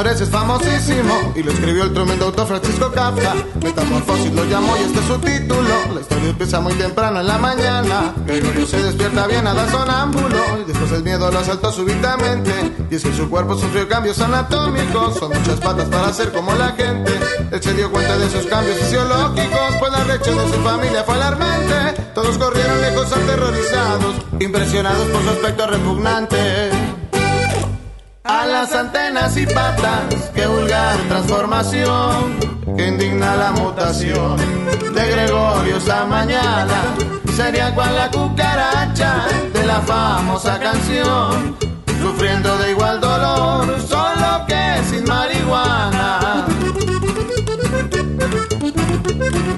Señores, es famosísimo y lo escribió el tremendo autor Francisco Kafka. Metamorfosis lo llamó y este es su título. La historia empieza muy temprano en la mañana. Gregorio se despierta bien a dar sonámbulo y después el miedo lo asaltó súbitamente. Y es que su cuerpo sufrió cambios anatómicos. Son muchas patas para ser como la gente. Él se dio cuenta de esos cambios fisiológicos, pues la reacción de su familia fue alarmante. Todos corrieron lejos aterrorizados, impresionados por su aspecto repugnante. A las antenas y patas, qué vulgar transformación, que indigna la mutación de Gregorio mañana. Sería cual la cucaracha de la famosa canción, sufriendo de igual dolor, solo que sin marihuana.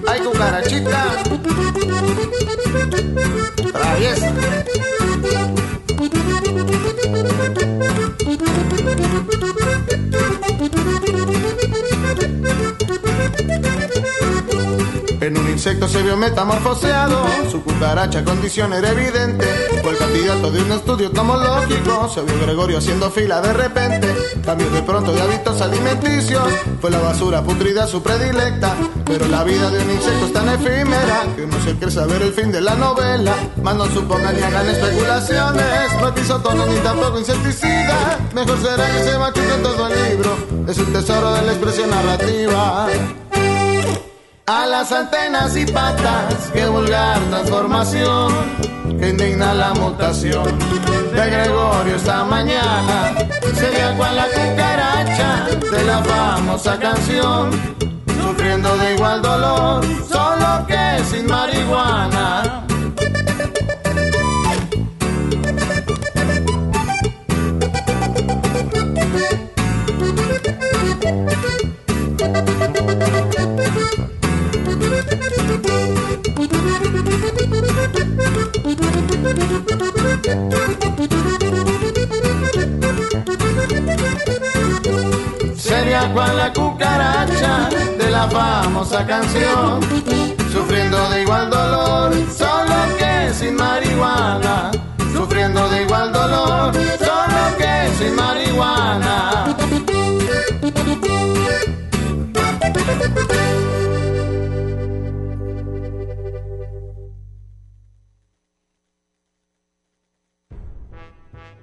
Ay, cucarachita, traviesa. En un insecto se vio metamorfoseado, su cucaracha condición era evidente. Fue el candidato de un estudio tomológico, se vio Gregorio haciendo fila de repente. Cambió de pronto de hábitos alimenticios, fue la basura putrida su predilecta. Pero la vida de un insecto es tan efímera que no se quiere saber el fin de la novela. Más no supongan ni hagan especulaciones, no ni tampoco insecticida. Mejor será que se machuque todo el libro, es un tesoro de la expresión narrativa. A las antenas y patas, qué vulgar transformación, que indigna la mutación de Gregorio esta mañana. Sería cual la cucaracha de la famosa canción, sufriendo de igual dolor, solo que sin marihuana. La famosa canción, sufriendo de igual dolor, solo que sin marihuana. Sufriendo de igual dolor, solo que sin marihuana.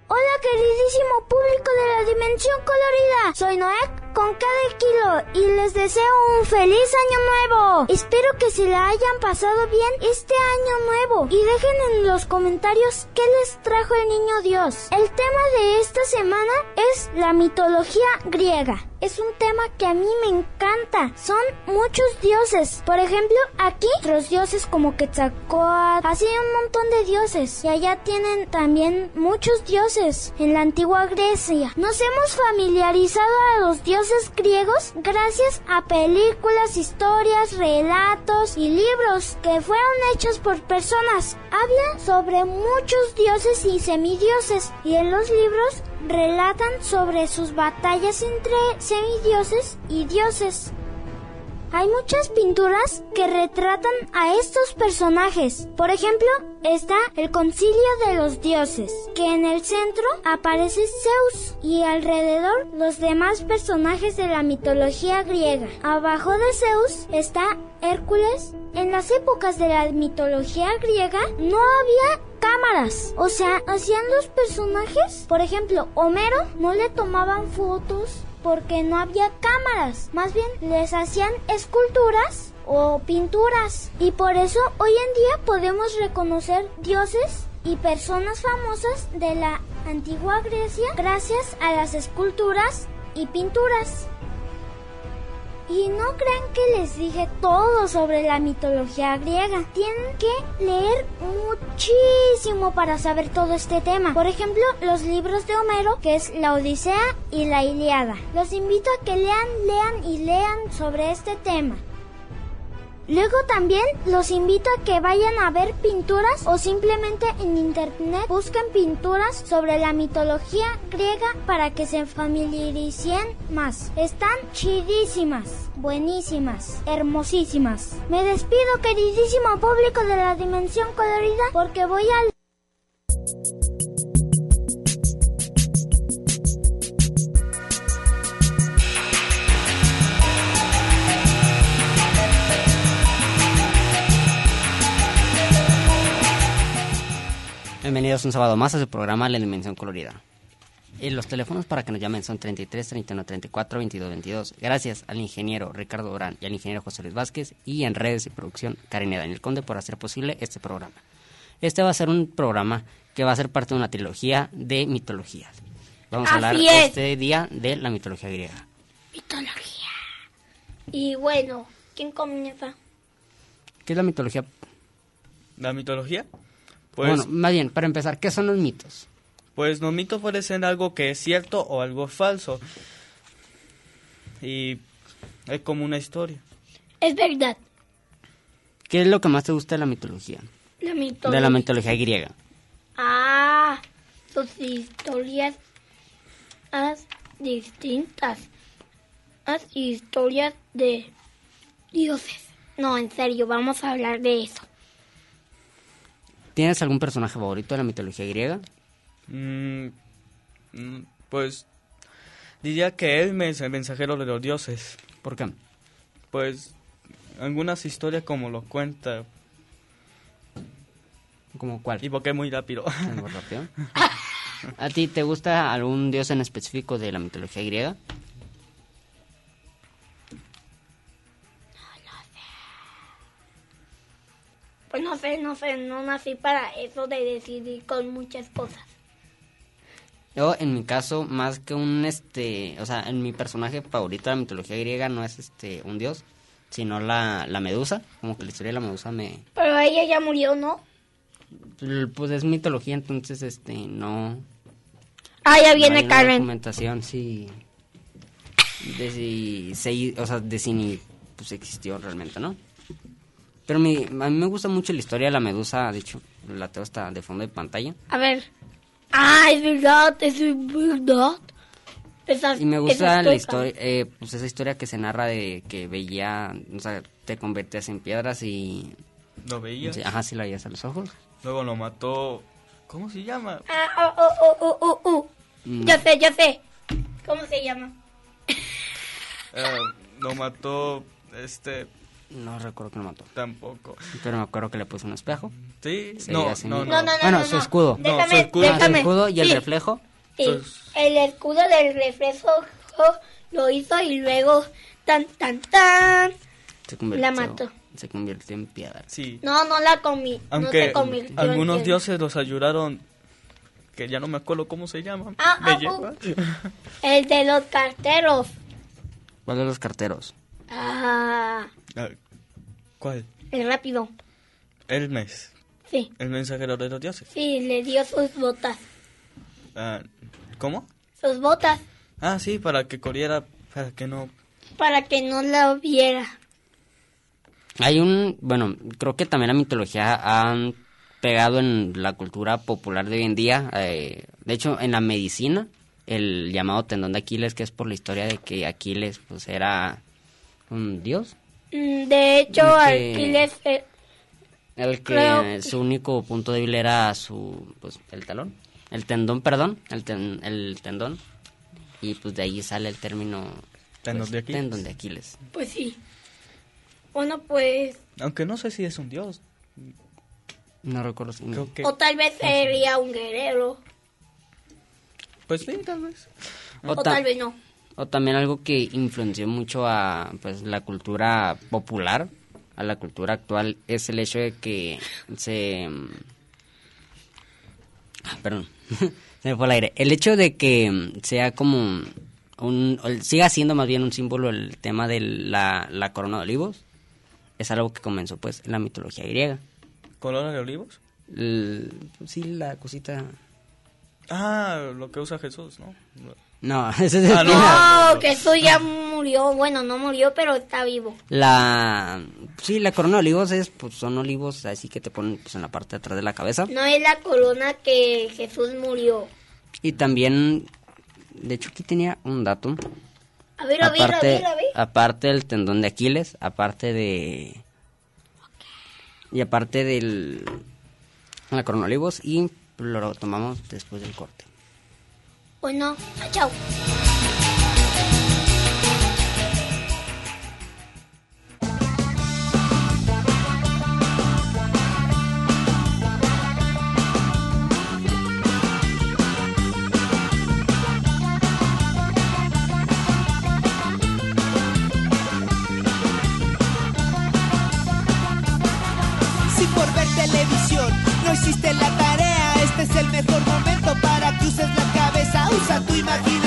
Hola queridísimo público de la Dimensión Colorida, soy Noé con cada kilo y les deseo un feliz año nuevo. Espero que se la hayan pasado bien este año nuevo y dejen en los comentarios qué les trajo el niño Dios. El tema de esta semana es la mitología griega. Es un tema que a mí me encanta. Son muchos dioses. Por ejemplo, aquí los dioses como Quetzalcóatl, así un montón de dioses. Y allá tienen también muchos dioses en la antigua Grecia. Nos hemos familiarizado a los dioses griegos gracias a películas, historias, relatos y libros que fueron hechos por personas. Habla sobre muchos dioses y semidioses y en los libros relatan sobre sus batallas entre semidioses y dioses. Hay muchas pinturas que retratan a estos personajes. Por ejemplo, está el Concilio de los Dioses, que en el centro aparece Zeus y alrededor los demás personajes de la mitología griega. Abajo de Zeus está Hércules. En las épocas de la mitología griega no había cámaras. O sea, hacían los personajes. Por ejemplo, Homero no le tomaban fotos porque no había cámaras. Más bien les hacían esculturas o pinturas. Y por eso hoy en día podemos reconocer dioses y personas famosas de la antigua Grecia gracias a las esculturas y pinturas. Y no crean que les dije todo sobre la mitología griega. Tienen que leer muchísimo para saber todo este tema. Por ejemplo, los libros de Homero, que es la Odisea y la Iliada. Los invito a que lean, lean y lean sobre este tema. Luego también los invito a que vayan a ver pinturas o simplemente en internet busquen pinturas sobre la mitología griega para que se familiaricen más. Están chidísimas, buenísimas, hermosísimas. Me despido queridísimo público de la dimensión colorida porque voy al... Bienvenidos un sábado más a su programa La Dimensión Colorida. Y los teléfonos para que nos llamen son 33 31 34 22 22. Gracias al ingeniero Ricardo Durán y al ingeniero José Luis Vázquez y en redes y producción Karen y Daniel Conde por hacer posible este programa. Este va a ser un programa que va a ser parte de una trilogía de mitologías. Vamos a hablar este día de la mitología griega. Mitología. Y bueno, ¿quién comienza? ¿Qué es la mitología? ¿La mitología? Pues, bueno, más bien, para empezar, ¿qué son los mitos? Pues los mitos pueden ser algo que es cierto o algo falso. Y es como una historia. Es verdad. ¿Qué es lo que más te gusta de la mitología? La mitología. De la mitología griega. Ah, sus historias distintas. Las historias de dioses. No, en serio, vamos a hablar de eso. ¿Tienes algún personaje favorito de la mitología griega? Mm, mm, pues diría que él es el mensajero de los dioses. ¿Por qué? Pues algunas historias como lo cuenta. ¿Como cuál? Y porque es muy rápido. ¿Muy rápido? ¿A ti te gusta algún dios en específico de la mitología griega? Pues no sé, no sé, no nací para eso de decidir con muchas cosas. Yo, en mi caso, más que un, este, o sea, en mi personaje favorito de la mitología griega no es, este, un dios, sino la, la medusa, como que la historia de la medusa me... Pero ella ya murió, ¿no? Pues es mitología, entonces, este, no... Ah, ya viene no Karen. documentación, sí, de si, se, o sea, de si ni, pues existió realmente, ¿no? Pero mi, a mí me gusta mucho la historia de la medusa, de hecho, la tengo hasta de fondo de pantalla. A ver. Ah, es verdad, es verdad. Esa, y me gusta la historia, eh, pues esa historia que se narra de que veía, o sea, te convertías en piedras y... ¿Lo veías? Sí, ajá, sí lo veías a los ojos. Luego lo mató... ¿Cómo se llama? Ah, oh, oh, oh, oh, oh. Mm. Ya sé, ya sé. ¿Cómo se llama? Eh, lo mató, este... No recuerdo que lo mató. Tampoco. Pero me acuerdo que le puso un espejo. Sí, no, no, no, no, no, Bueno, su escudo. Déjame, su escudo. Déjame. Ah, su escudo y el reflejo. Sí, el escudo del reflejo lo hizo y luego tan, tan, tan. Se convirtió, la mató. Se convirtió en piedra. Sí. No, no la comí. Aunque no se convirtió algunos en dioses los ayudaron, que ya no me acuerdo cómo se llaman. Ah, ¿Me ah, lleva? El de los carteros. ¿Cuál de los carteros? Ah, ¿Cuál? el rápido. Hermes, Sí, el mensajero de los dioses. sí, le dio sus botas. Ah, ¿Cómo? Sus botas Ah, sí, para que corriera, para que no... para que no la viera. Hay un, bueno, creo que también la mitología han pegado en la cultura popular de hoy en día. eh, de hecho, en la medicina, el llamado tendón de Aquiles, que es por la historia de que Aquiles pues era un dios, Mm, De hecho, El que- Aquiles... eh, El que Creo- su único punto débil era su, pues, el talón. El tendón, perdón. El, ten- el tendón. Y pues de ahí sale el término... Tendón pues, de Aquiles. Tendón de Aquiles. pues sí. Bueno, pues... Aunque no sé si es un dios. No recuerdo si... Creo que... O tal vez sería un guerrero. Pues sí, tal vez. O O, ta- tal vez no. O también algo que influenció mucho a pues la cultura popular, a la cultura actual, es el hecho de que se... Ah, perdón, se me fue el aire. El hecho de que sea como un... siga siendo más bien un símbolo el tema de la, la corona de olivos, es algo que comenzó pues en la mitología griega. ¿Corona de olivos? El- sí, la cosita... Ah, lo que usa Jesús, ¿no? No, ese es Ah, no. No, que eso ya murió. Bueno, no murió, pero está vivo. La sí, la corona de olivos es pues son olivos así que te ponen pues en la parte de atrás de la cabeza No es la corona que Jesús murió. y también de hecho aquí tenía un dato. A ver, a ver, a aparte ver, a ver. aparte del tendón de Aquiles, aparte de y aparte del la corona de olivos y lo tomamos después del corte. Bueno, chao. Si por ver televisión no hiciste la tu imaginación.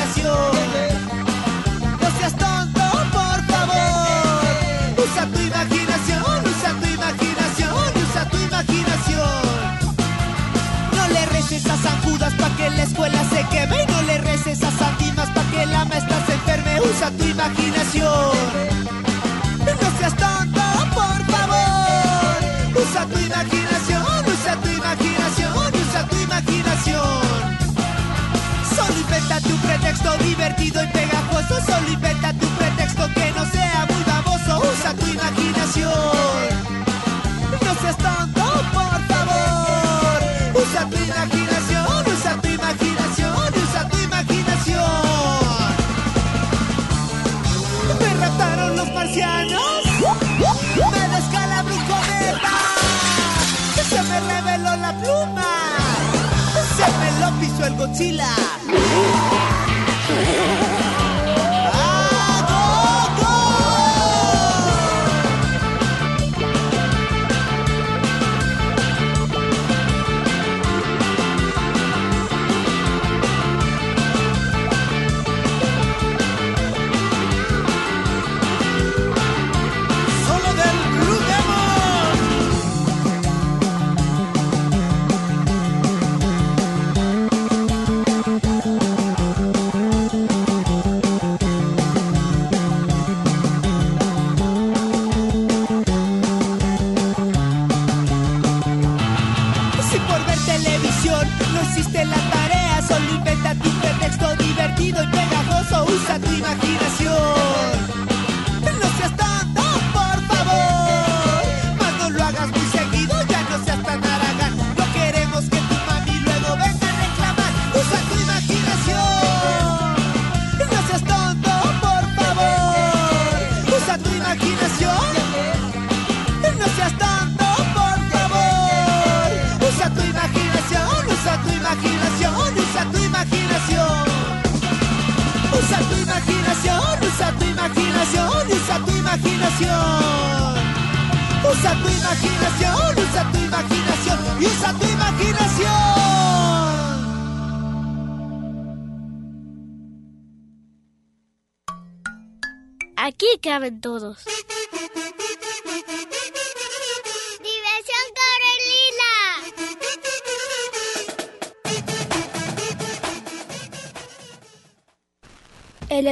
Chila.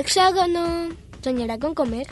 Hexágono soñará con comer.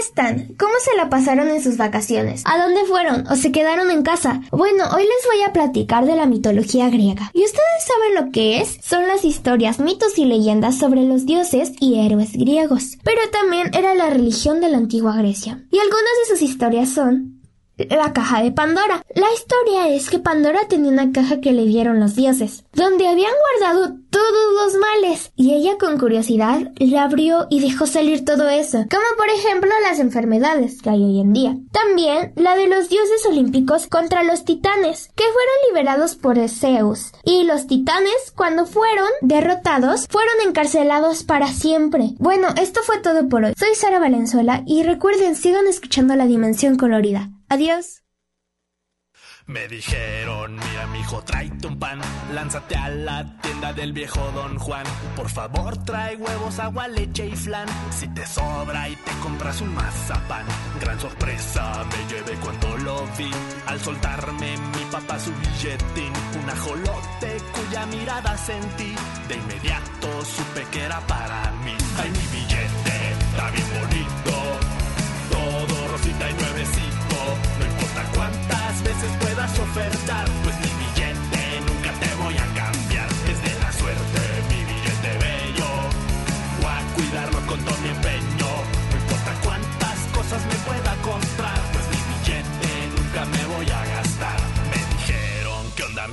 Están? ¿Cómo se la pasaron en sus vacaciones? ¿A dónde fueron o se quedaron en casa? Bueno, hoy les voy a platicar de la mitología griega. ¿Y ustedes saben lo que es? Son las historias, mitos y leyendas sobre los dioses y héroes griegos. Pero también era la religión de la antigua Grecia. Y algunas de sus historias son la caja de Pandora. La historia es que Pandora tenía una caja que le dieron los dioses, donde habían guardado todos los males, y ella con curiosidad la abrió y dejó salir todo eso, como por ejemplo las enfermedades que hay hoy en día. También la de los dioses olímpicos contra los titanes, que fueron liberados por Zeus, y los titanes, cuando fueron derrotados, fueron encarcelados para siempre. Bueno, esto fue todo por hoy. Soy Sara Valenzuela y recuerden, sigan escuchando la dimensión colorida. Adiós. Me dijeron, mira mijo, tráete un pan, lánzate a la tienda del viejo Don Juan. Por favor, trae huevos, agua, leche y flan. Si te sobra y te compras un mazapán, gran sorpresa me llevé cuando lo vi. Al soltarme mi papá su billetín, un ajolote cuya mirada sentí. De inmediato supe que era para mí. Ay, mi billete está bien cuántas veces puedas ofertar,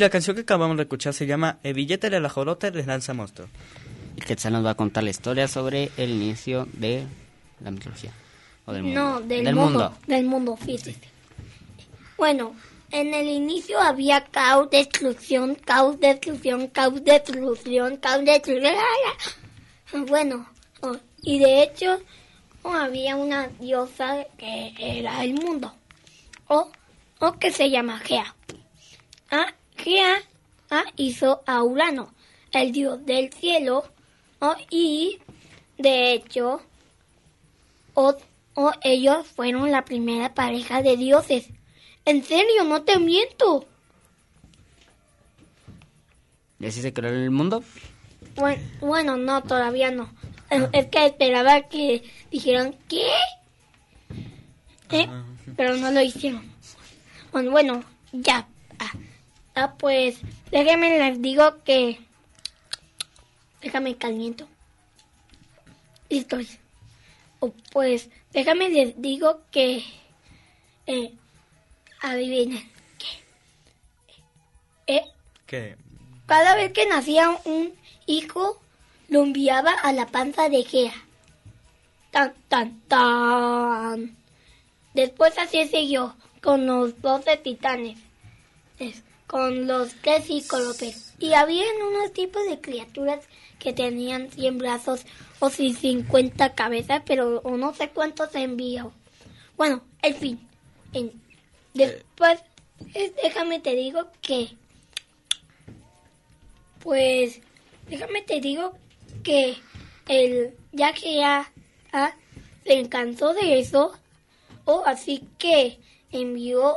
la canción que acabamos de escuchar se llama El billete de la jolota les lanza monstruo. Y Quetzal nos va a contar la historia sobre el inicio de la mitología. O del mundo. No, del, mundo, Del mundo, fíjese. Bueno, en el inicio había caos, destrucción, caos, destrucción, caos, destrucción, caos, destrucción. Bueno, oh, y de hecho oh, había una diosa que era el mundo. O, o que se llama Gea. Ah, Gea ah, hizo a Urano, el dios del cielo. oh, y de hecho, o, o ellos fueron la primera pareja de dioses. En serio, no te miento. ¿Y así se creó el mundo? Bueno, bueno, no, todavía no. Es- Es que esperaba que dijeran, ¿qué? ¿Eh? Pero no lo hicieron. Bueno, bueno, ya. Ah, pues, déjenme les digo que... Déjame caliento. Listo. Oh, pues, déjame les digo que... Eh, adivinen. ¿Qué? Eh, ¿Qué? cada vez que nacía un hijo, lo enviaba a la panza de Gea. Tan, tan, tan. Después así siguió con los doce titanes, es, con los tres cíclopes. Y había unos tipos de criaturas que tenían 100 brazos o si 50 cabezas, pero o no sé cuántos envió. Bueno, en fin. en- después, eh, déjame te digo que pues déjame te digo que el ya que ya ah, se encantó de eso, o así que envió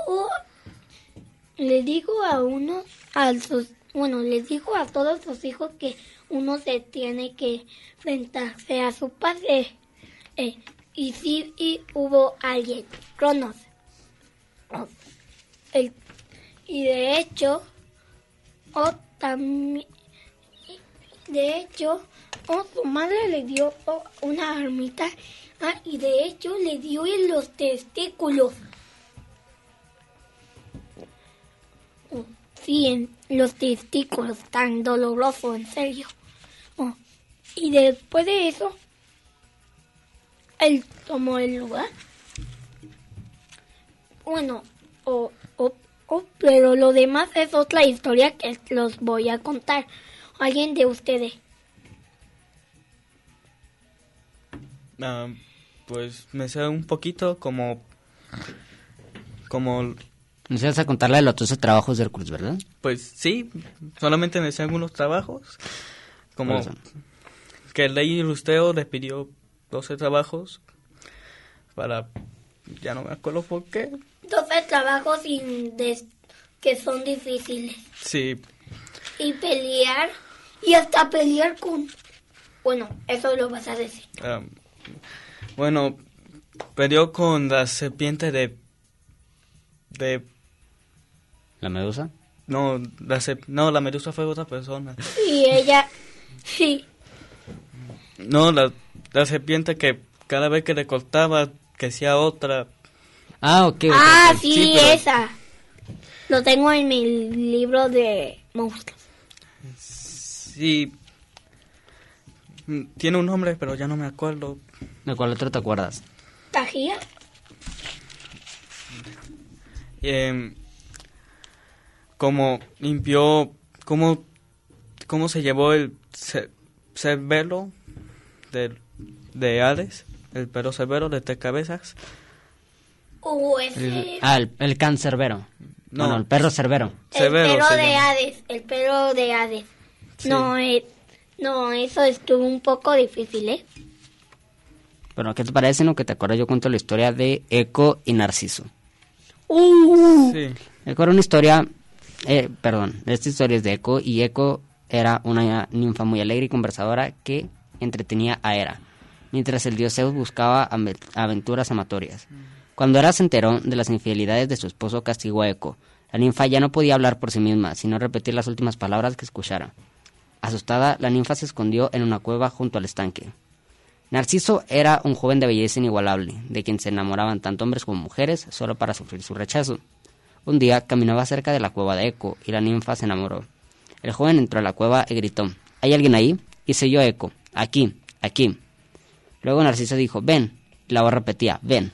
le digo a uno a sus bueno, les dijo a todos sus hijos que uno se tiene que enfrentarse a su padre. Eh, y sí, y hubo alguien, Cronos. El- y de hecho, o también, de hecho, o su madre le dio oh, una armita ah, y de hecho le dio en los testículos. Oh, los testículos, tan doloroso, en serio. Oh, y después de eso, él tomó el lugar. Bueno, o, o, o, pero lo demás es otra historia que los voy a contar. Alguien de ustedes. Ah, pues me sé un poquito como... Como... Nos ibas a contarle de los 12 trabajos de Hércules, ¿verdad? Pues sí, solamente me sé algunos trabajos. Como que el ley Ilusteo le pidió 12 trabajos para... Ya no me acuerdo por qué. 12 trabajos sin des- que son difíciles. Sí, Y pelear. Y hasta pelear con... Bueno, eso lo vas a decir. ah, bueno, peleó con la serpiente de... De... ¿La medusa? No, la, no, la medusa fue otra persona. Y ella... Sí. No, la, la serpiente que cada vez que le cortaba, que hacía otra. Ah, ok. ok, Ah, sí, pero- esa. Lo tengo en mi libro de monstruos. Sí. Mm, Tiene un nombre, pero ya no me acuerdo. ¿De cuál otro te acuerdas? ¿Tajía? Em, como limpió, cómo, cómo se llevó el ce- cerbero de, de Hades, el perro cerbero de tres cabezas. O ese... El, ah, el, el can cerbero. No. No, el perro cerbero. El se de llama. Hades, el pelo de Hades. Sí. No, eh, no, eso estuvo un poco difícil, ¿eh? Pero, ¿qué te parece? No, que te acuerdas, yo cuento la historia de Eco y Narciso. Uh, Sí. Eco era una historia, eh, perdón, esta historia es de Eco y Eco era una ninfa muy alegre y conversadora que entretenía a Hera, mientras el dios Zeus buscaba aventuras amatorias. Cuando Hera se enteró de las infidelidades de su esposo, castigó a Eco. La ninfa ya no podía hablar por sí misma, sino repetir las últimas palabras que escuchara. Asustada, la ninfa se escondió en una cueva junto al estanque. Narciso era un joven de belleza inigualable, de quien se enamoraban tanto hombres como mujeres solo para sufrir su rechazo. Un día caminaba cerca de la cueva de Eco y la ninfa se enamoró. El joven entró a la cueva y gritó, ¿hay alguien ahí? Y se oyó Eco, aquí, aquí. Luego Narciso dijo, ven, y la voz repetía, ven.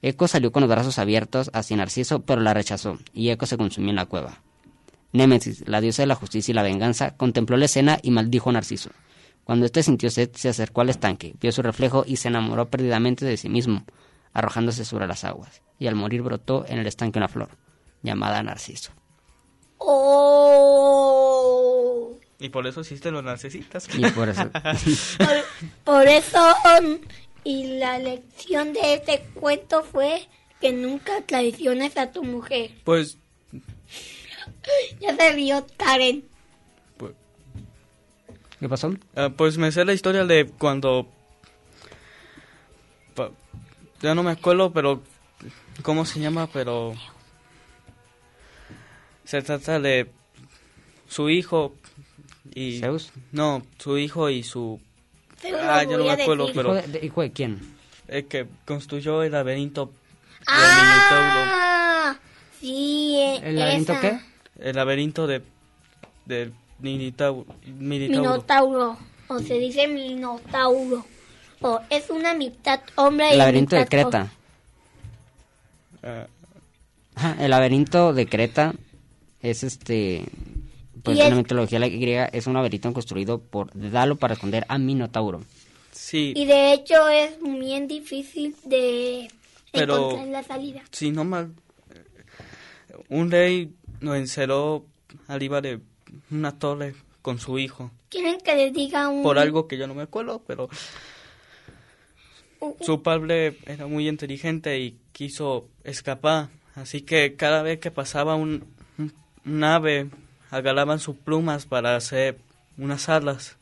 Eco salió con los brazos abiertos hacia Narciso, pero la rechazó, y Eco se consumió en la cueva. Némesis, la diosa de la justicia y la venganza, contempló la escena y maldijo a Narciso. Cuando éste sintió sed, se acercó al estanque, vio su reflejo y se enamoró perdidamente de sí mismo, arrojándose sobre las aguas, y al morir brotó en el estanque una flor, llamada Narciso. oh. Y por eso existen los narcisistas. Y por eso... Por, por eso, um, y la lección de este cuento fue que nunca traiciones a tu mujer. pues, Ya se vio Karen. pues, ¿Qué pasó? ah, pues me sé la historia de cuando... ya no me acuerdo, pero... ¿Cómo se llama? Pero... Se trata de su hijo y... ¿Zeus? No, su hijo y su... Ah, ya no me acuerdo, decir. pero... ¿Hijo de, de- hijo de quién? El que construyó el laberinto Ah, sí, eh, ¿El laberinto esa. qué? El laberinto de del. Minitauro. Minotauro. O se dice Minotauro. O es una mitad hombre y El laberinto de mitad Creta. Ah, Ajá, el laberinto de Creta es este... Pues en es- la mitología griega es un laberinto construido por Dalo para esconder a Minotauro. sí, Y de hecho es bien difícil de Pero- encontrar la salida. si no mal. Un rey lo encerró arriba de una torre con su hijo. ¿Quieren que les diga un... Por algo que yo no me acuerdo, pero su padre era muy inteligente y quiso escapar. Así que cada vez que pasaba un, un, ave, agarraban sus plumas para hacer unas alas.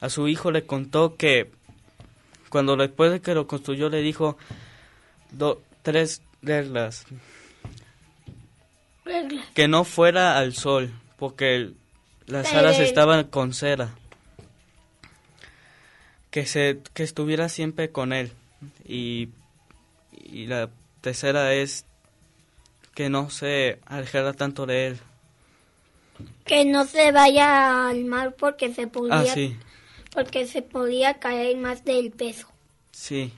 A su hijo le contó que cuando después de que lo construyó le dijo do- tres reglas. que no fuera al sol, porque las alas estaban con cera. Que, se, que estuviera siempre con él. Y, y la tercera es que no se alejara tanto de él. Que no se vaya al mar porque se podía, Ah, sí, porque se podía caer más del peso. sí.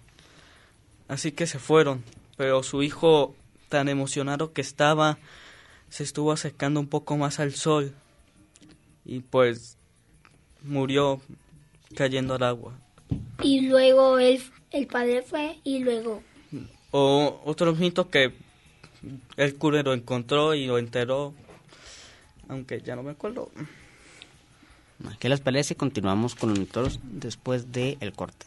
Así que se fueron, pero su hijo, tan emocionado que estaba, se estuvo acercando un poco más al sol y pues murió cayendo al agua. Y luego el, el padre fue y luego O otros mitos que el cura lo encontró y lo enteró, aunque ya no me acuerdo. ¿Qué les parece? Continuamos con los mitos después del el corte.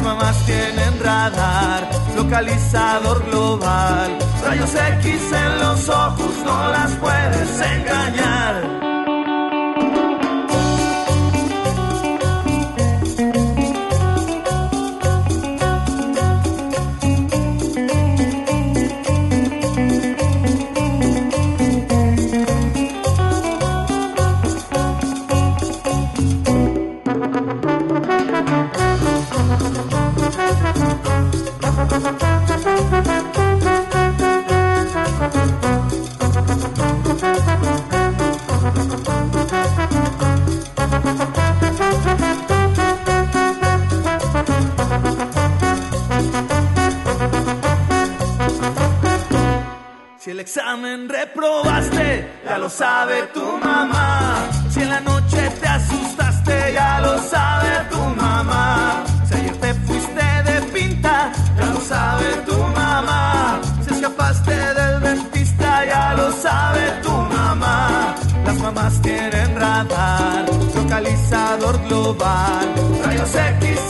Las mamás tienen radar, localizador global. Rayos X en los ojos, no las puedes engañar. Examen reprobaste, ya lo sabe tu mamá. Si en la noche te asustaste, ya lo sabe tu mamá. Si ayer te fuiste de pinta, ya lo sabe tu mamá. Si escapaste del dentista, ya lo sabe tu mamá. Las mamás tienen radar, localizador global. Rayos X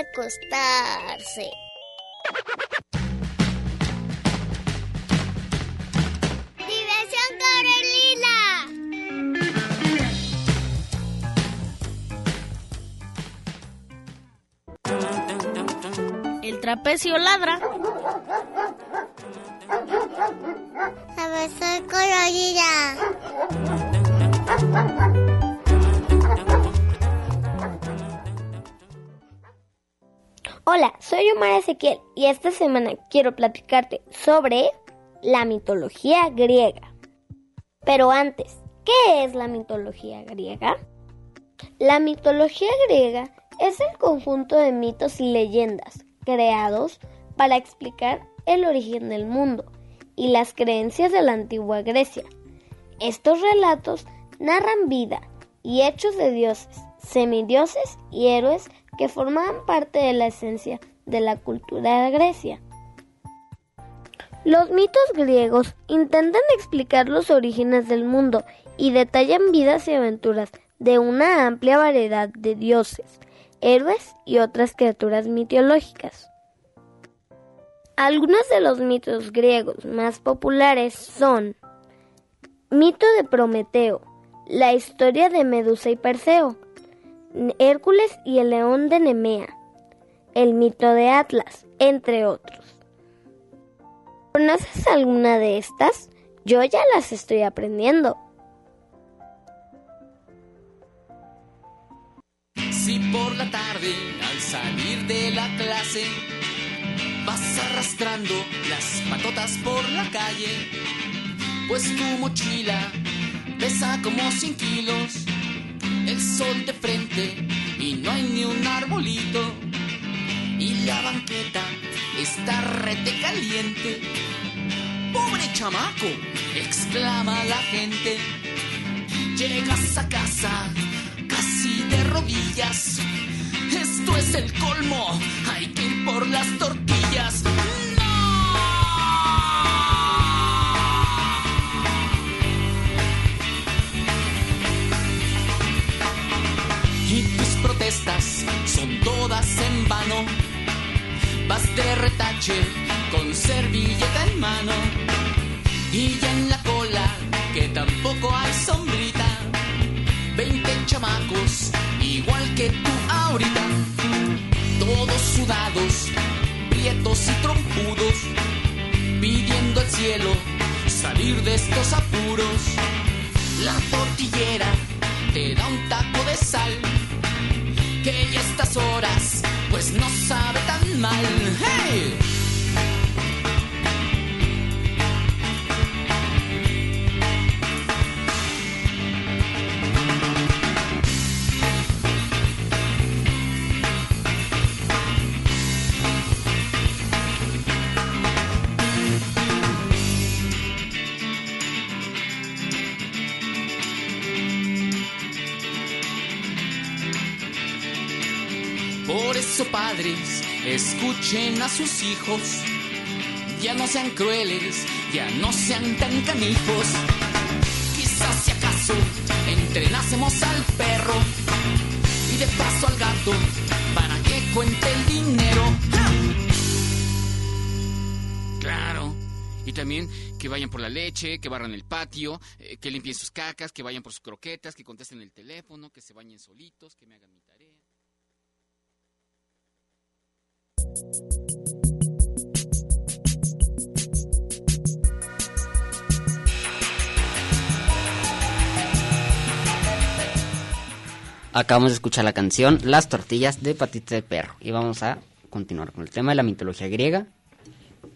Acostarse. Diversión Corelila. El trapecio ladra. Y esta semana quiero platicarte sobre la mitología griega. Pero antes, ¿qué es la mitología griega? La mitología griega es el conjunto de mitos y leyendas creados para explicar el origen del mundo y las creencias de la antigua Grecia. Estos relatos narran vida, y hechos de dioses, semidioses y héroes que formaban parte de la esencia de la cultura de Grecia. Los mitos griegos intentan explicar los orígenes del mundo y detallan vidas y aventuras de una amplia variedad de dioses, héroes y otras criaturas mitológicas. Algunos de los mitos griegos más populares son Mito de Prometeo, la historia de Medusa y Perseo, Hércules y el león de Nemea, el mito de Atlas, entre otros. ¿Conoces alguna de estas? Yo ya las estoy aprendiendo. Si por la tarde, al salir de la clase, vas arrastrando las patotas por la calle, pues tu mochila pesa como 100 kilos, el sol de frente y no hay ni un arbolito, y la banqueta está rete caliente. ¡Pobre chamaco! exclama la gente. Llegas a casa casi de rodillas. Esto es el colmo. Hay que ir por las tortillas. Y tus protestas son todas en vano. Vas de retache con servilleta en mano. Y ya en la cola, que tampoco hay sombrita. Veinte chamacos, igual que tú ahorita. Todos sudados, prietos y trompudos. Pidiendo al cielo salir de estos apuros. La tortillera te da un taco de sal. Que ya estas horas, pues no sabe tan mal. ¡Hey! Escuchen a sus hijos. Ya no sean crueles, ya no sean tan canijos. Quizás si acaso entrenásemos al perro y de paso al gato para que cuente el dinero. Claro. Y también que vayan por la leche, que barran el patio, eh, que limpien sus cacas, que vayan por sus croquetas, que contesten el teléfono, que se bañen solitos, que me hagan mi tarea. Acabamos de escuchar la canción Las tortillas de patita de perro y vamos a continuar con el tema de la mitología griega.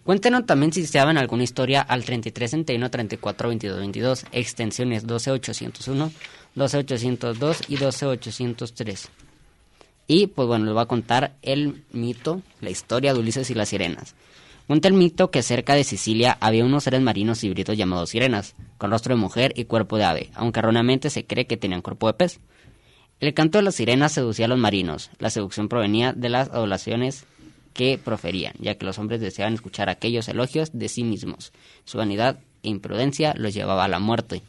Cuéntenos también si saben alguna historia al 33 31 34 22 22, extensiones 12801, 12802 y 12803. Y pues bueno, les voy a contar el mito, la historia de Ulises y las sirenas. Cuenta el mito que cerca de Sicilia había unos seres marinos híbridos llamados sirenas, con rostro de mujer y cuerpo de ave, aunque erróneamente se cree que tenían cuerpo de pez. El canto de las sirenas seducía a los marinos. La seducción provenía de las adulaciones que proferían, ya que los hombres deseaban escuchar aquellos elogios de sí mismos. Su vanidad e imprudencia los llevaba a la muerte.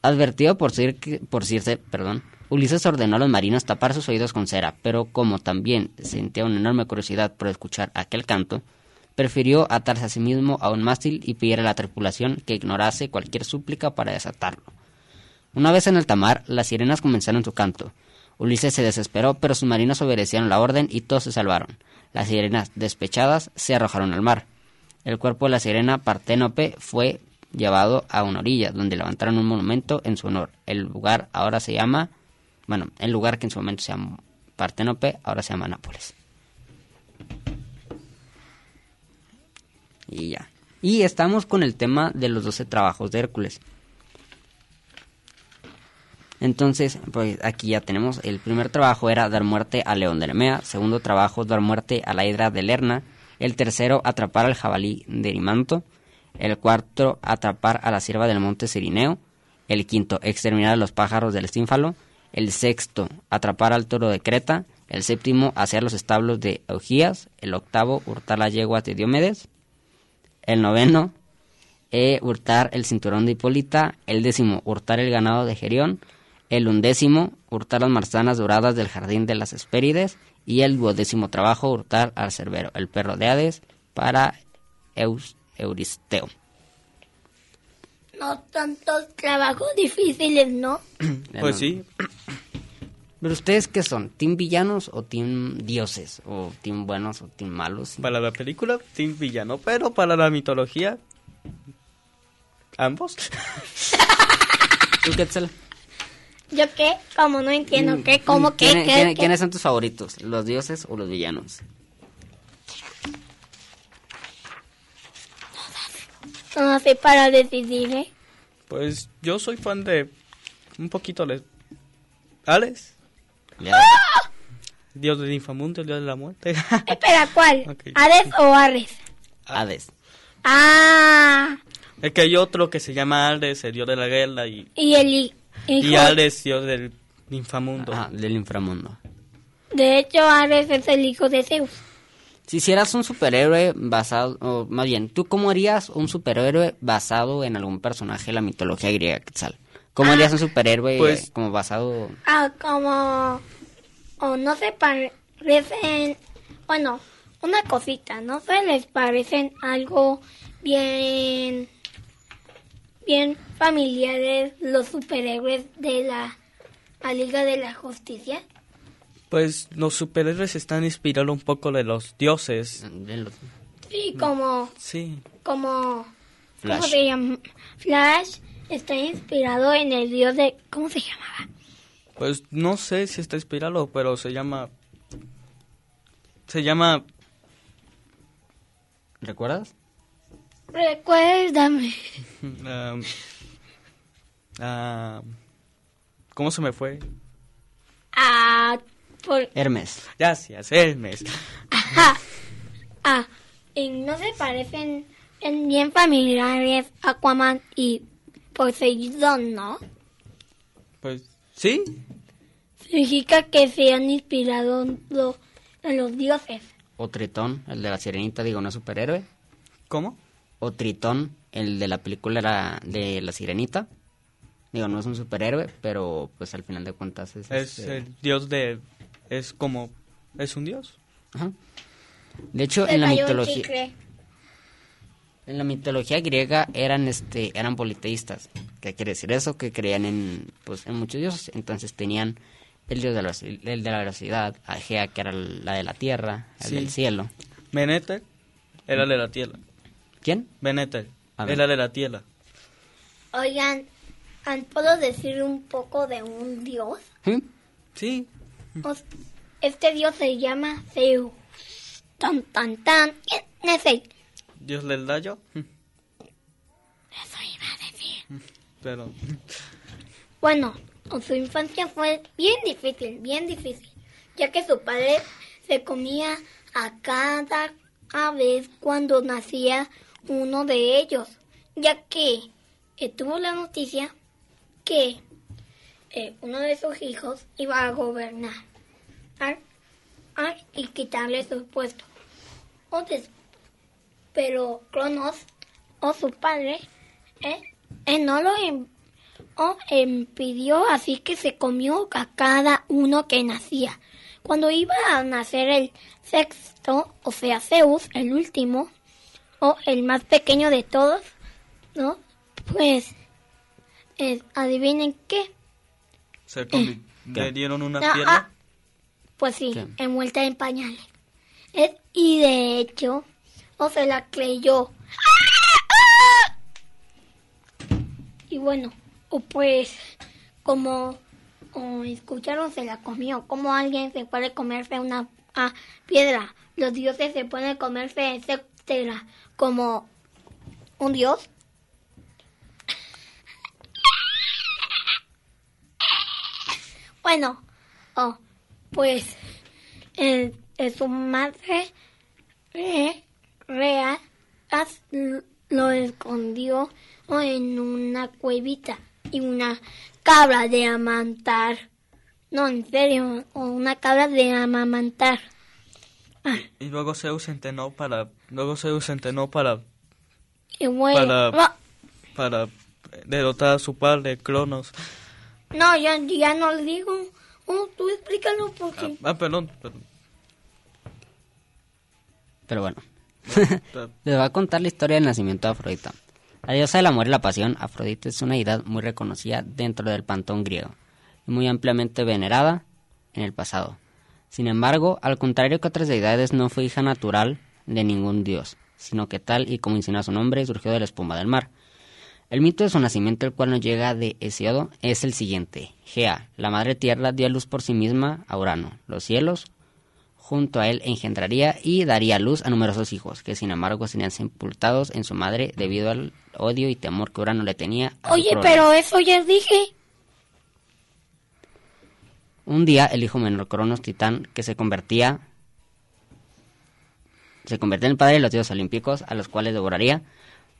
Advertido por, Circe, por Circe, perdón, Ulises ordenó a los marinos tapar sus oídos con cera, pero como también sentía una enorme curiosidad por escuchar aquel canto, prefirió atarse a sí mismo a un mástil y pedir a la tripulación que ignorase cualquier súplica para desatarlo. Una vez en el tamar, las sirenas comenzaron su canto. Ulises se desesperó, pero sus marinos obedecieron la orden y todos se salvaron. Las sirenas, despechadas, se arrojaron al mar. El cuerpo de la sirena Parténope fue llevado a una orilla, donde levantaron un monumento en su honor. El lugar ahora se llama, bueno, el lugar que en su momento se llamó Parténope, ahora se llama Nápoles. Y ya. Y estamos con el tema de los doce trabajos de Hércules. Entonces, pues aquí ya tenemos, el primer trabajo era dar muerte al león de Nemea, segundo trabajo dar muerte a la hidra de Lerna, el tercero atrapar al jabalí de Erimanto, el cuarto atrapar a la sierva del monte Sirineo, El quinto, exterminar a los pájaros del estínfalo. El sexto, atrapar al toro de Creta. El séptimo, hacer los establos de Eugías. El octavo, hurtar las yeguas de Diomedes. El noveno, eh, hurtar el cinturón de Hipólita. El décimo, hurtar el ganado de Gerión. El undécimo, hurtar las manzanas doradas del jardín de las Hespérides. Y el duodécimo trabajo, hurtar al Cerbero, el perro de Hades, para Euristeo. No tantos trabajos difíciles, ¿no? Pues sí. Pero ustedes qué son? ¿Team villanos o team dioses? ¿O team buenos o team malos? Para la película, Team Villano, pero para la mitología, ambos. ¿Tú, Quetzal? ¿Yo qué? Como no entiendo, ¿qué? ¿Cómo qué? ¿Quién- ¿Qué? qué? ¿Quiénes son tus favoritos? ¿Los dioses o los villanos? No sé para decidir, ¿eh? Pues yo soy fan de un poquito de Alex. Dios del inframundo, el dios de la muerte. Espera, ¿cuál? Ok. ¿Hades o Ares? Hades. Ah, Es que hay otro que se llama Hades, el dios de la guerra, y, y el hi- y hijo. Hades, dios del inframundo. Ajá, del inframundo. De hecho, Ares es el hijo de Zeus. Si hicieras un superhéroe basado, o más bien, ¿tú cómo harías un superhéroe basado en algún personaje de la mitología griega, Quetzal? ¿Cómo Ah, harías un superhéroe pues- eh, como basado... Ah, como... O no se parecen... Bueno, una cosita, ¿no se les parecen algo bien... Bien familiares los superhéroes de la, la Liga de la Justicia? Pues los superhéroes están inspirados un poco de los dioses. Sí, como... Sí. Como... ¿Cómo Flash. se llama? Flash está inspirado en el dios de... ¿Cómo se llamaba? Pues no sé si está inspirado, pero se llama... Se llama... ¿Recuerdas? Recuérdame. um, ah, ¿Cómo se me fue? Ah, por... Hermes. Gracias, Hermes. Ajá. Ah, y no se parecen en bien familiares Aquaman y Poseidón, ¿no? Pues sí, Significa que se han inspirado en lo- en los dioses. O Tritón, el de la sirenita, digo, ¿no es superhéroe? ¿Cómo? O Tritón, el de la película era de la sirenita. Digo, no es un superhéroe, pero pues al final de cuentas es... es este, el dios de... Es como... Es un dios. Ajá. De hecho, Se en la mitología... En la mitología griega eran este eran politeístas. ¿Qué quiere decir eso? Que creían en pues en muchos dioses. Entonces tenían el dios de la, el de la velocidad, Agea que era la de la tierra, el Sí. del cielo. Beneter era de la tierra. ¿Quién? Ver. era de la tierra. Oigan, ¿puedo decir un poco de un dios? Sí. Os- Este dios se llama Zeus. Tan, tan, tan. ¿Quién es él? Dios del daño. Eso iba a decir. Pero... Bueno, su infancia fue bien difícil, bien difícil, ya que su padre se comía a cada vez cuando nacía uno de ellos, ya que eh, tuvo la noticia que eh, uno de sus hijos iba a gobernar ar- ar- y quitarle su puesto. O pero Cronos, o su padre, eh, eh, no lo im- o impidió, así que se comió a cada uno que nacía. Cuando iba a nacer el sexto, o sea, Zeus, el último, o el más pequeño de todos, ¿no? Pues, eh, adivinen qué. Se convi- le dieron una No, pierna. ah, pues sí, ¿Qué? envuelta en pañales. Eh, y de hecho, o se la creyó. Y bueno, o pues, como o escucharon, se la comió. Como alguien se puede comerse una ah, piedra. Los dioses se pueden comerse etcétera. Como un dios. Bueno, oh, pues eh, eh, su madre re- real lo escondió en una cuevita y una cabra de amantar. No, en serio, una cabra de amamantar. Y luego Zeus entrenó para, luego Zeus entrenó para, Y bueno, para, no, para derrotar a su padre, Cronos. No, ya, ya no le digo. Oh, tú explícalo porque... Ah, perdón, perdón. Pero bueno. Les voy a contar la historia del nacimiento de Afrodita. La diosa del amor y la pasión, Afrodita es una deidad muy reconocida dentro del panteón griego y muy ampliamente venerada en el pasado. Sin embargo, al contrario que otras deidades, no fue hija natural de ningún dios, sino que tal y como insinúa su nombre, surgió de la espuma del mar. El mito de su nacimiento, el cual nos llega de Hesiodo, es el siguiente. Gea, la madre tierra, dio a luz por sí misma a Urano. Los cielos, junto a él, engendraría y daría luz a numerosos hijos, que sin embargo serían sepultados en su madre debido al odio y temor que Urano le tenía. a Oye, pero eso ya dije. Un día el hijo menor Cronos Titán, que se convertía se convertía en el padre de los dioses olímpicos, a los cuales devoraría,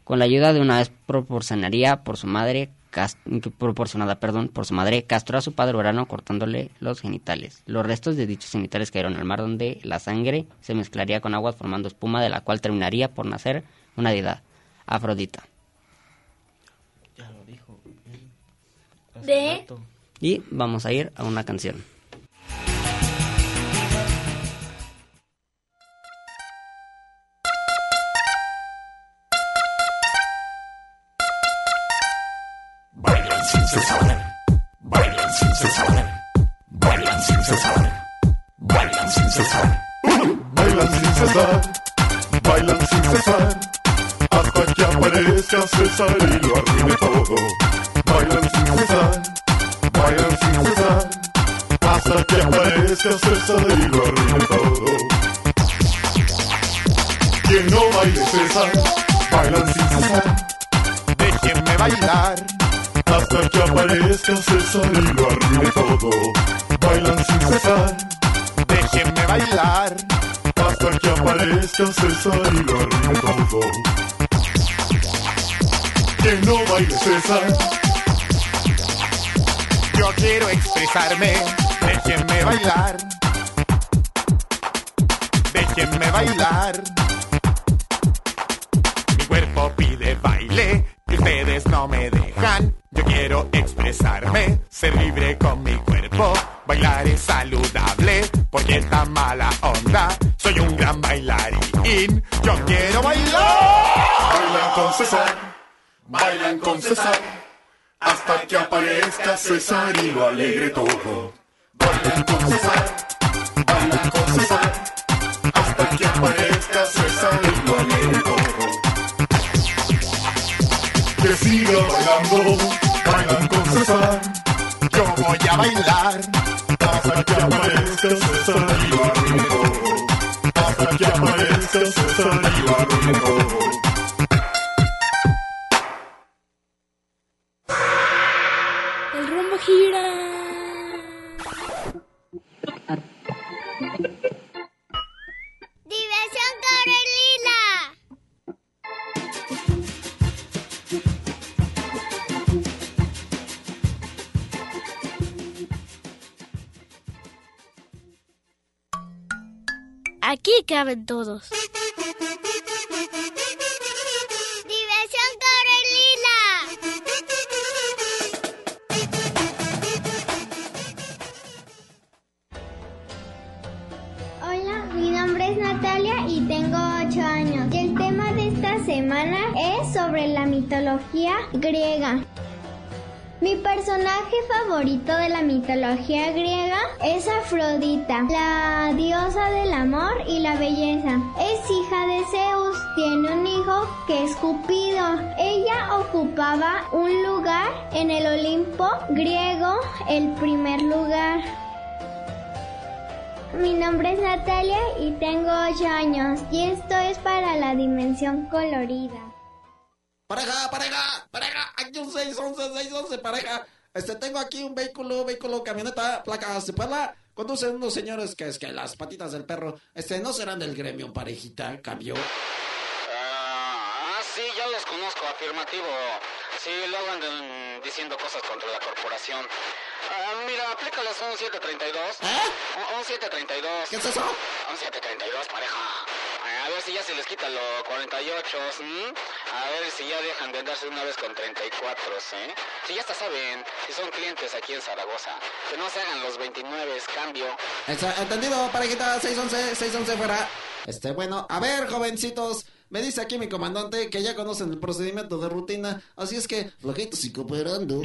con la ayuda de una vez proporcionaría por su madre proporcionada, perdón, por su madre, castró a su padre Urano cortándole los genitales. Los restos de dichos genitales cayeron al mar donde la sangre se mezclaría con agua formando espuma de la cual terminaría por nacer una deidad, Afrodita. De... Y vamos a ir a una canción. Aparezca César y lo arruine todo. Bailan sin cesar, bailan sin cesar, hasta que aparezca César expresarme, déjenme bailar. César y lo alegre todo. Bailan con César, bailan con César. Hasta que aparezca César y lo alegre todo. Que siga bailando, bailan con César. Yo voy a bailar mitología griega es Afrodita, la diosa del amor y la belleza. Es hija de Zeus, tiene un hijo que es Cupido. Ella ocupaba un lugar en el Olimpo griego, el primer lugar. Mi nombre es Natalia y tengo 8 años y esto es para la dimensión colorida. Pareja, pareja, pareja, aquí un 611, 611, pareja. Este, tengo aquí un vehículo, vehículo, camioneta, placas de Puebla. Conducen unos señores que es que las patitas del perro, este, no serán del gremio, parejita, cambio. Ah, sí, ya los conozco, afirmativo. Sí, luego andan diciendo cosas contra la corporación. Ah, mira, aplícales un 732. ¿Eh? Un, un 732. ¿Qué es eso? Un 732, pareja. A ver si ya se les quita los 48. ¿m? A ver si ya dejan de andarse una vez con 34, ¿eh? Si ya hasta saben, si son clientes aquí en Zaragoza, que no se hagan los 29, cambio. Entendido, parejita, 611, 611 fuera. Este, bueno, a ver, jovencitos. Me dice aquí mi comandante que ya conocen el procedimiento de rutina, así es que, flojitos y cooperando.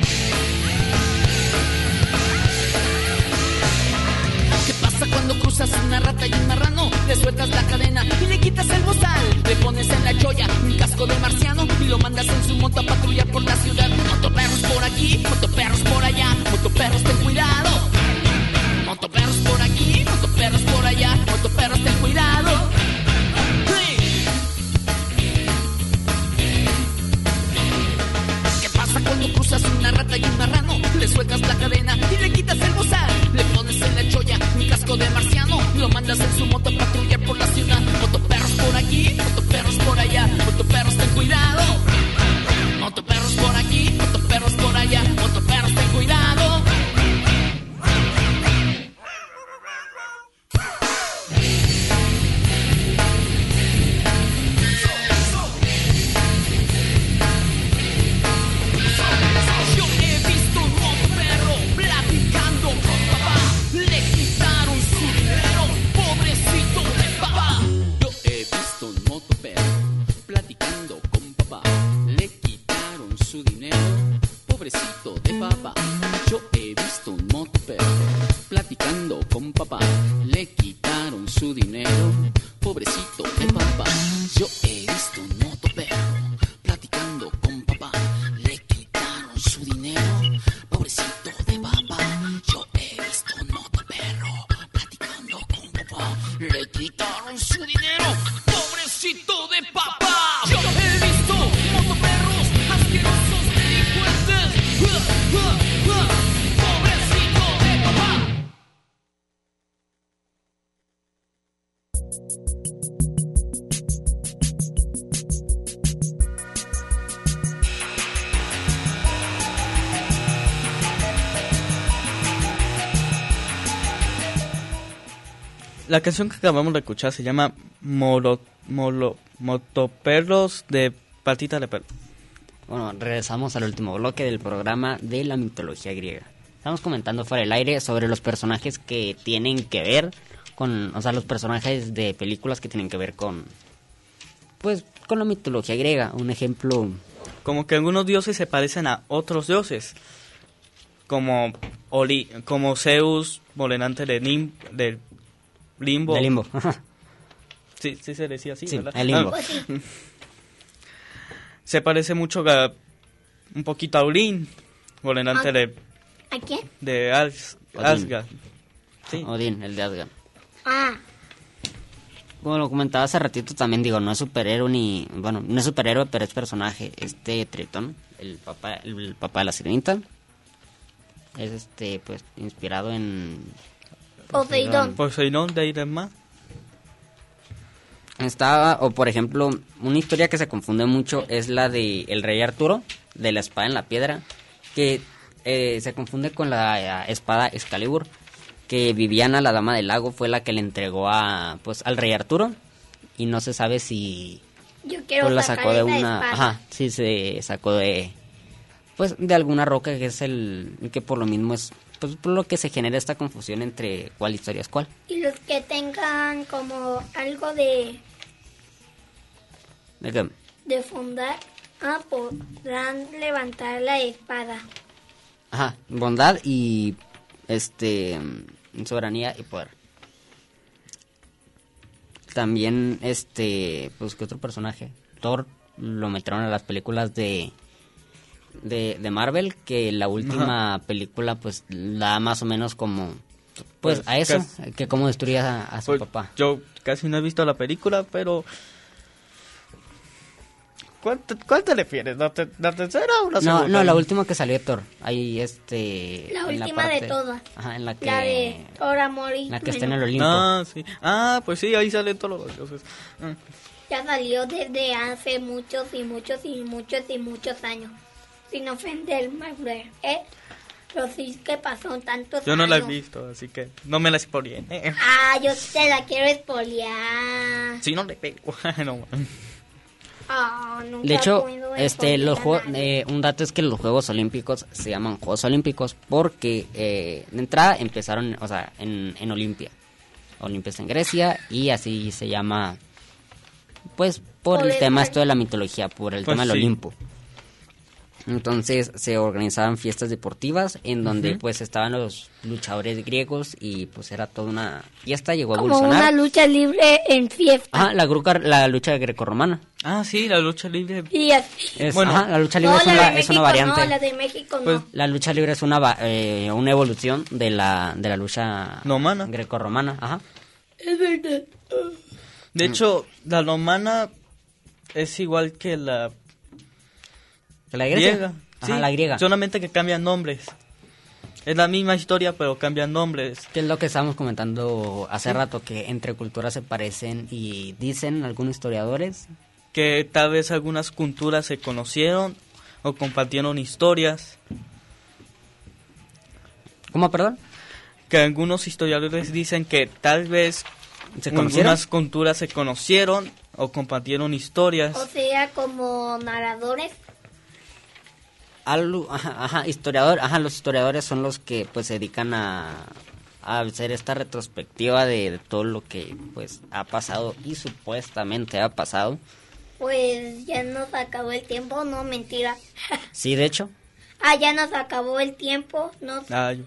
Cuando cruzas una rata y un marrano? Le sueltas la cadena y le quitas el bozal. Le pones en la cholla un casco de marciano y lo mandas en su moto a patrullar por la ciudad. Motoperros por aquí, motoperros por allá, motoperros ten cuidado. Motoperros por aquí, motoperros por allá, motoperros ten cuidado. Cuando cruzas una rata y un marrano? Le sueltas la cadena y le quitas el bozal. Le pones en la cholla un casco de marciano lo mandas en su moto a patrullar por la ciudad. Motoperros por aquí, motoperros por allá, motoperros ten cuidado. Motoperros por aquí, canción que acabamos de escuchar se llama Molo, Molo, Motoperros de Patita de Perro. Bueno, regresamos al último bloque del programa de la mitología griega. Estamos comentando fuera del aire sobre los personajes que tienen que ver con, o sea, los personajes de películas que tienen que ver con, pues, con la mitología griega. Un ejemplo, Como que algunos dioses se parecen a otros dioses. Como, Oli, como Zeus, molenante de, Lim, de Limbo. de Limbo. Sí, sí se decía así, Sí, ¿verdad? el Limbo. Ah. se parece mucho a, un poquito a Odín, molenante Ah. de, ¿A quién? de As- Odín. Asgard. Sí. Odín, el de Asgard. Ah, Como lo comentaba hace ratito también, digo, no es superhéroe ni... Bueno, no es superhéroe, pero es personaje. Este Tritón, el papá, el papá de la sirenita, es este, pues, inspirado en... Poseidón. Poseidón de Irema. Estaba, o por ejemplo, una historia que se confunde mucho es la de el rey Arturo, de la espada en la piedra, que eh, se confunde con la eh, espada Excalibur, que Viviana, la dama del lago, fue la que le entregó a, pues, al rey Arturo, y no se sabe si yo quiero pues, la sacó de una, espada. ajá, sí se sacó de, pues, de alguna roca que es el, que por lo mismo es, pues, por lo que se genera esta confusión entre cuál historia es cuál. Y los que tengan como algo de, ¿De qué? de fundar, ah, podrán levantar la espada. Ajá, bondad y este soberanía y poder. También este, pues qué otro personaje? Thor lo metieron a las películas de de, de Marvel que la última película pues da más o menos como pues, Pues, a eso, casi- que cómo destruía a, a su Pues, papá. Yo casi no he visto la película, pero... ¿Cuál te, cuál te refieres? ¿La, te- la tercera o la No, segunda? no, la última que salió de Thor. Ahí este La última de parte- todas. Ajá, en la que La de Thor, Amor y la que está en el Olimpo. Ah, sí. Ah, pues sí, ahí salen todos los dioses. Mm. Ya salió desde hace muchos y muchos y muchos y muchos años. Sin ofender, Manuel, ¿eh? Pero sí que pasó tantos Yo no la he años. visto, así que no me la spoilé. Ah, yo te la quiero espoliar. Si no le pego. no. Nunca De hecho, este, los eh, un dato es que los Juegos Olímpicos se llaman Juegos Olímpicos porque eh, de entrada empezaron, o sea, en, en Olimpia. Olimpia está en Grecia y así se llama, pues, por Por el el tema esto de la mitología, por el Pues tema del. Olimpo. Entonces se organizaban fiestas deportivas en donde pues estaban los luchadores griegos y pues era toda una fiesta, llegó a Como evolucionar. una lucha libre en fiesta. Ajá, la, gruca- la lucha grecorromana. Ah, sí, la lucha libre. Y así. Es, Bueno. ajá, la lucha libre No, es, la una, de es México una variante. no, la de México Pues, no. La lucha libre es una, va- eh, una evolución de la, de la lucha Romana. grecorromana. Ajá. Es verdad. De hecho, la romana es igual que la ¿Que la Grecia? griega. Ajá, Sí, la griega. Solamente que cambian nombres. Es la misma historia, pero cambian nombres. Que es lo que estábamos comentando hace rato, que entre culturas se parecen y dicen algunos historiadores. Que tal vez algunas culturas se conocieron o compartieron historias. ¿Cómo, perdón? Que algunos historiadores dicen que tal vez ¿Se conocieron? algunas culturas se conocieron o compartieron historias. O sea, como narradores. Algo, ajá, ajá, historiador, ajá, los historiadores son los que pues se dedican a, a hacer esta retrospectiva de, de todo lo que pues ha pasado y supuestamente ha pasado. Pues ya nos acabó el tiempo, no mentira. Sí, de hecho. Ah, ya nos acabó el tiempo. Nos Ay,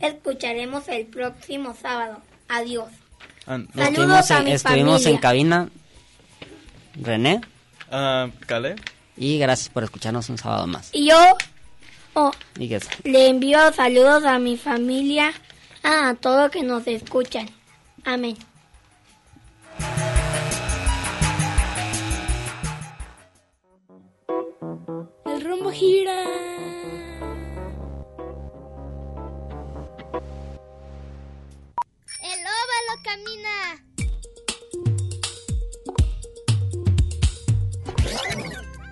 escucharemos el próximo sábado. Adiós. ah. Saludos estuvimos a en, mi estuvimos en familia. cabina René Ah, ¿Cale? Y gracias por escucharnos un sábado más. Y yo oh, Y le envío saludos a mi familia, a todos que nos escuchan. Amén. El rombo gira. El óvalo camina.